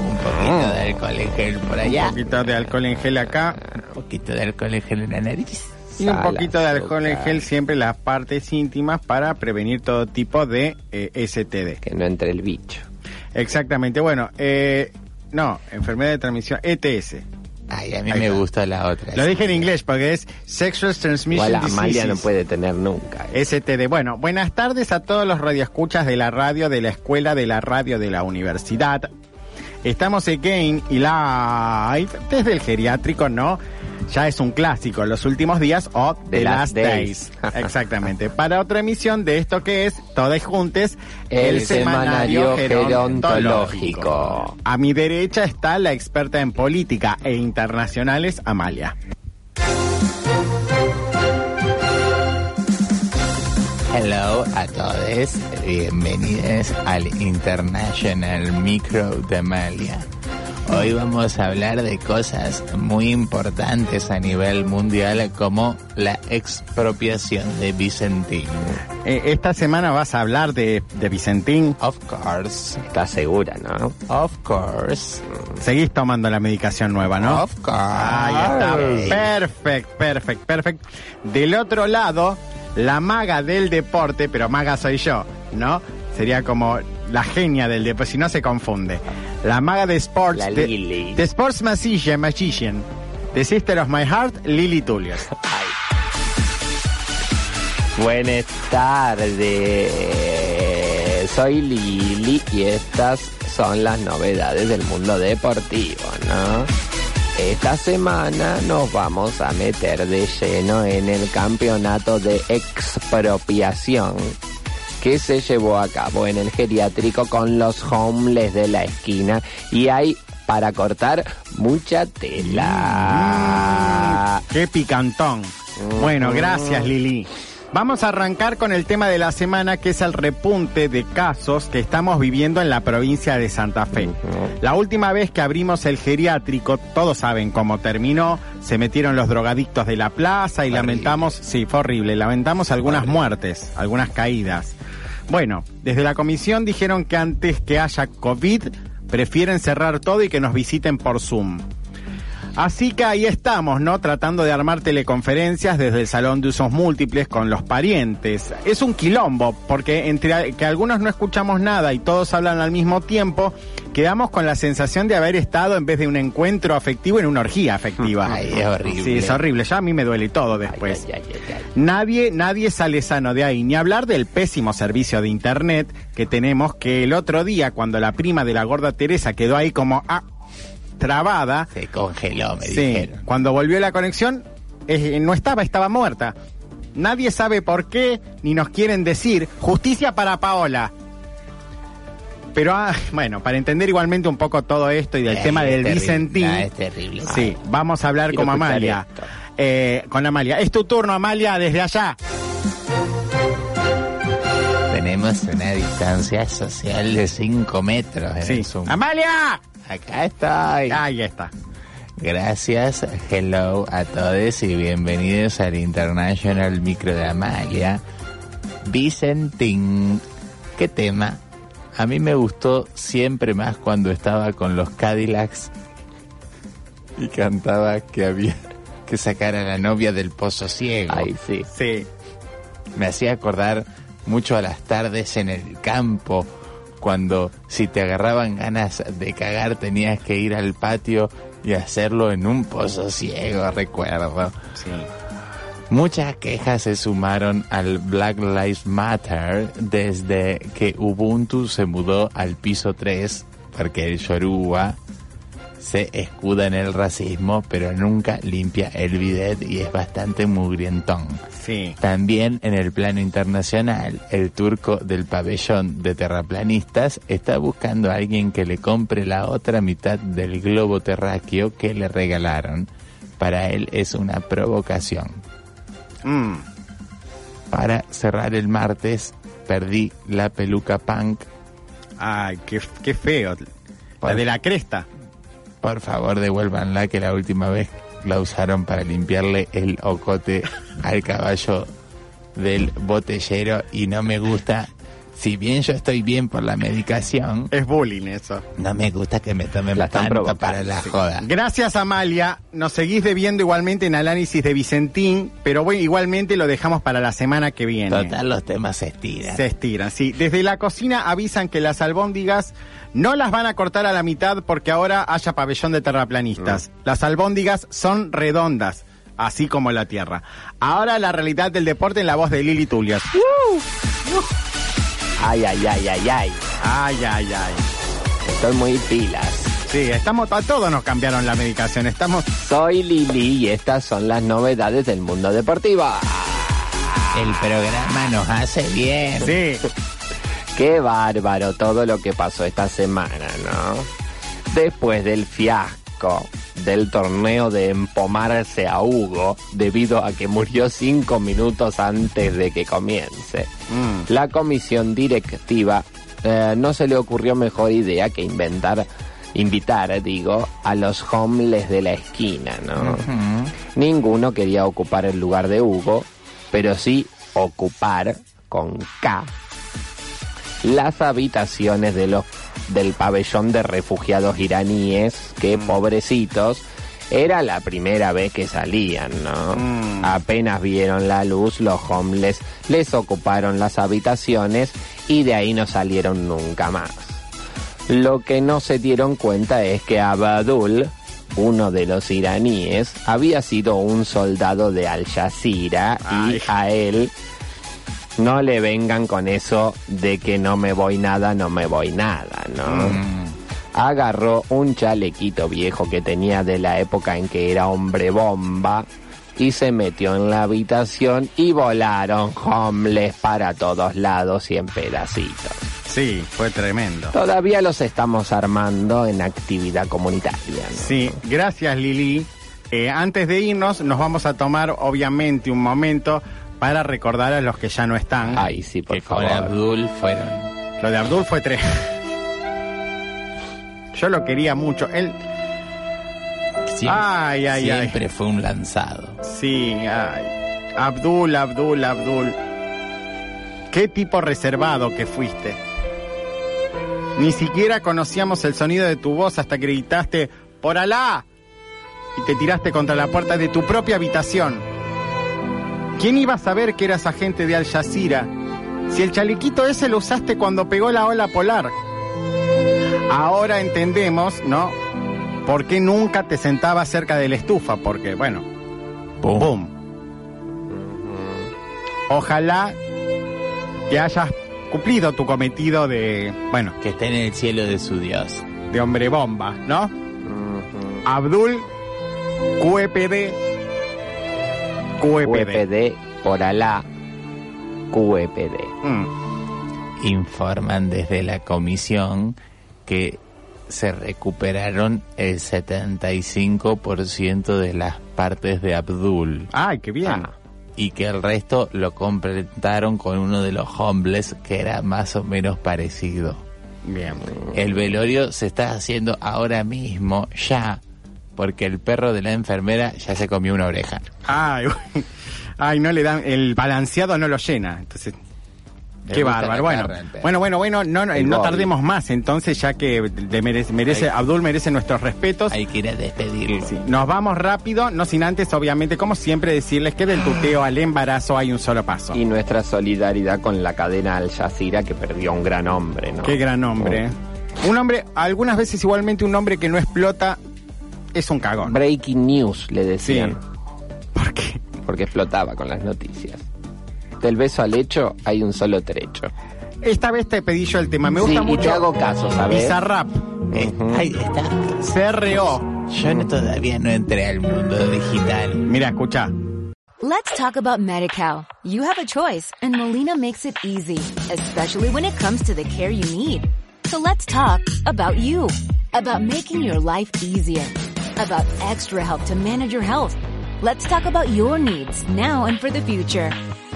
Un poquito de alcohol en gel por allá. Un poquito de alcohol en gel acá Un poquito de alcohol en gel en la nariz. y un poquito de alcohol en gel siempre en las partes íntimas para prevenir todo tipo de eh, STD. Que no entre el bicho. Exactamente. Bueno, eh, no, enfermedad de transmisión ETS. Ay, a mí Ahí me está. gusta la otra. Lo dije en inglés porque es Sexual Transmission Igual Amalia no puede tener nunca. STD. Bueno, buenas tardes a todos los radioescuchas de la radio, de la escuela, de la radio, de la universidad. Estamos again y live desde el geriátrico, ¿no? Ya es un clásico, los últimos días o The, The Last, Days. Days. Exactamente. Para otra emisión de esto que es, todos juntos, El Semanario Gerontológico. A mi derecha está la experta en política e internacionales, Amalia. Hello a todos. Bienvenidos al International Micro de Amalia. Hoy vamos a hablar de cosas muy importantes a nivel mundial como la expropiación de Vicentín. Eh, esta semana vas a hablar de, de Vicentín. Of course, Está segura, ¿no? of course, Seguís tomando la medicación nueva, ¿no? of course. Ahí está. Perfect, perfect, perfect. Del otro lado, la maga del deporte, pero maga soy yo, ¿no? Sería como la genia del deporte, si no se confunde. La maga de sports. La de, Sports Magician, Magician. The Sister of My Heart, Lily Tullius. Buenas tardes. Soy Lili y estas son las novedades del mundo deportivo, ¿no? Esta semana nos vamos a meter de lleno en el campeonato de expropiación que se llevó a cabo en el geriátrico con los homeless de la esquina y hay para cortar mucha tela. Qué picantón. Bueno, gracias Lili. Vamos a arrancar con el tema de la semana que es el repunte de casos que estamos viviendo en la provincia de Santa Fe. La última vez que abrimos el geriátrico, todos saben cómo terminó, se metieron los drogadictos de la plaza y lamentamos, sí, fue horrible, lamentamos algunas muertes, algunas caídas. Bueno, desde la comisión dijeron que antes que haya COVID, prefieren cerrar todo y que nos visiten por Zoom. Así que ahí estamos, ¿no? Tratando de armar teleconferencias desde el salón de usos múltiples con los parientes. Es un quilombo, porque entre que algunos no escuchamos nada y todos hablan al mismo tiempo, quedamos con la sensación de haber estado en vez de un encuentro afectivo en una orgía afectiva. Ay, es horrible. Sí, es horrible. Ya a mí me duele todo después. Ay, ay, ay, ay, ay. Nadie, nadie sale sano de ahí, ni hablar del pésimo servicio de internet que tenemos, que el otro día, cuando la prima de la gorda Teresa quedó ahí como ah, trabada, Se congeló, me sí, dijeron. cuando volvió la conexión, eh, no estaba, estaba muerta. Nadie sabe por qué, ni nos quieren decir, justicia para Paola. Pero ah, bueno, para entender igualmente un poco todo esto y del tema del terrible. Vicentín, Ah, es terrible. Sí, vamos a hablar con Amalia. Eh, con Amalia. Es tu turno, Amalia, desde allá. Una distancia social de 5 metros en Sí. el Zoom. ¡Amalia! Acá estoy. Ahí está. Gracias, hello a todos y bienvenidos al International Micro de Amalia. Vicentín, ¿qué tema? A mí me gustó siempre más cuando estaba con los Cadillacs y cantaba que había que sacar a la novia del pozo ciego. Ay, sí. Sí. Me hacía acordar mucho a las tardes en el campo, cuando si te agarraban ganas de cagar tenías que ir al patio y hacerlo en un pozo ciego, recuerdo. Sí. Muchas quejas se sumaron al Black Lives Matter desde que Ubuntu se mudó al piso 3, porque el Yoruba se escuda en el racismo, pero nunca limpia el bidet y es bastante mugrientón. Sí. También en el plano internacional, el turco del pabellón de terraplanistas está buscando a alguien que le compre la otra mitad del globo terráqueo que le regalaron. Para él es una provocación. Mm. Para cerrar el martes, perdí la peluca punk. Ay, qué, qué feo. La de la cresta. Por favor, devuélvanla que la última vez la usaron para limpiarle el ocote al caballo del botellero y no me gusta. Si bien yo estoy bien por la medicación, Es bullying eso. no me gusta que me tomen La tanto provocando, para la joda. Gracias, Amalia. Nos seguís debiendo igualmente en análisis de Vicentín, pero bueno, igualmente lo dejamos para la semana que viene. Total, los temas se estiran. Se estiran, sí. Desde la cocina avisan que las albóndigas no las van a cortar a la mitad porque ahora haya pabellón de terraplanistas. Las albóndigas son redondas, así como la Tierra. Ahora la realidad del deporte en la voz de Lili Tulias. Ay, ay, ay, ay, ay. Ay, ay, ay. Estoy muy pilas. Sí, estamos, a todos nos cambiaron la medicación. Estamos, Soy Lili y estas son las novedades del mundo deportivo. El programa nos hace bien. sí. Qué bárbaro todo lo que pasó esta semana, ¿no? Después del fiasco del torneo de empomarse a Hugo, debido a que murió cinco minutos antes de que comience, Mm. la comisión directiva eh, no se le ocurrió mejor idea que inventar, invitar, digo, a los homeless de la esquina, ¿no? Ninguno quería ocupar el lugar de Hugo, pero sí ocupar con K las habitaciones de los del pabellón de refugiados iraníes que pobrecitos era la primera vez que salían, ¿no? Mm. Apenas vieron la luz, los homeless les ocuparon las habitaciones y de ahí no salieron nunca más. Lo que no se dieron cuenta es que Abadul, uno de los iraníes, había sido un soldado de Al Jazeera Ay. y a él no le vengan con eso de que no me voy nada, no me voy nada, ¿no? Mm. Agarró un chalequito viejo que tenía de la época en que era hombre bomba y se metió en la habitación y volaron homeless para todos lados y en pedacitos. Sí, fue tremendo. Todavía los estamos armando en actividad comunitaria. ¿no? Sí, gracias Lili. Eh, antes de irnos, nos vamos a tomar obviamente un momento para recordar a los que ya no están. Ay, sí, por Que con favor. Abdul fueron. Lo de Abdul fue tres. Yo lo quería mucho. Él, Siempre, Ay, ay, ay. siempre fue un lanzado. sí, ay. Abdul, Abdul, Abdul. Qué tipo reservado que fuiste. Ni siquiera conocíamos el sonido de tu voz hasta que gritaste ¡Por Alá! y te tiraste contra la puerta de tu propia habitación. ¿Quién iba a saber que eras agente de Al Jazeera? Si el chalequito ese lo usaste cuando pegó la ola polar. Ahora entendemos, ¿no? ¿Por qué nunca te sentabas cerca de la estufa? Porque, bueno, Pum. ¡boom! Ojalá que hayas cumplido tu cometido de, bueno, Que esté en el cielo de su Dios. de hombre bomba, ¿no? Abdul QEPD QEPD. QEPD por Alá. QEPD. Mm. Informan desde la comisión que se recuperaron el 75% de las partes de Abdul Ay, qué bien. Ah, y que el resto lo completaron con uno de los homeless que era más o menos parecido. Bien. El velorio se está haciendo ahora mismo, ya, porque el perro de la enfermera ya se comió una oreja. Ay, ay, no le dan, el balanceado no lo llena. Entonces, qué bárbaro. Bueno, bueno, bueno, bueno, no, no, no tardemos más entonces, ya que le merece, merece- Hay- Abdul merece nuestros respetos. Hay que ir a despedirlo. Sí, Nos vamos rápido, no sin antes, obviamente, como siempre, decirles que del tuteo al embarazo hay un solo paso. Y nuestra solidaridad con la cadena Al Jazeera que perdió a un gran hombre, ¿no? Qué gran hombre. Un hombre, algunas veces igualmente un hombre que no explota es un cagón. Breaking news, le decían. Sí. ¿Por qué? Porque explotaba con las noticias. Del beso al hecho hay un solo trecho. Esta vez te pedí yo el tema. Me Sí, gusta y mucho. te hago caso, ¿sabes? Bizarrap. Eh, ahí está. CRO. Yo no, todavía no entré al mundo digital. Mira, escucha. Let's talk about MediCal. You have a choice and Molina makes it easy, especially when it comes to the care you need. So let's talk about you, about making your life easier, about extra help to manage your health. Let's talk about your needs now and for the future.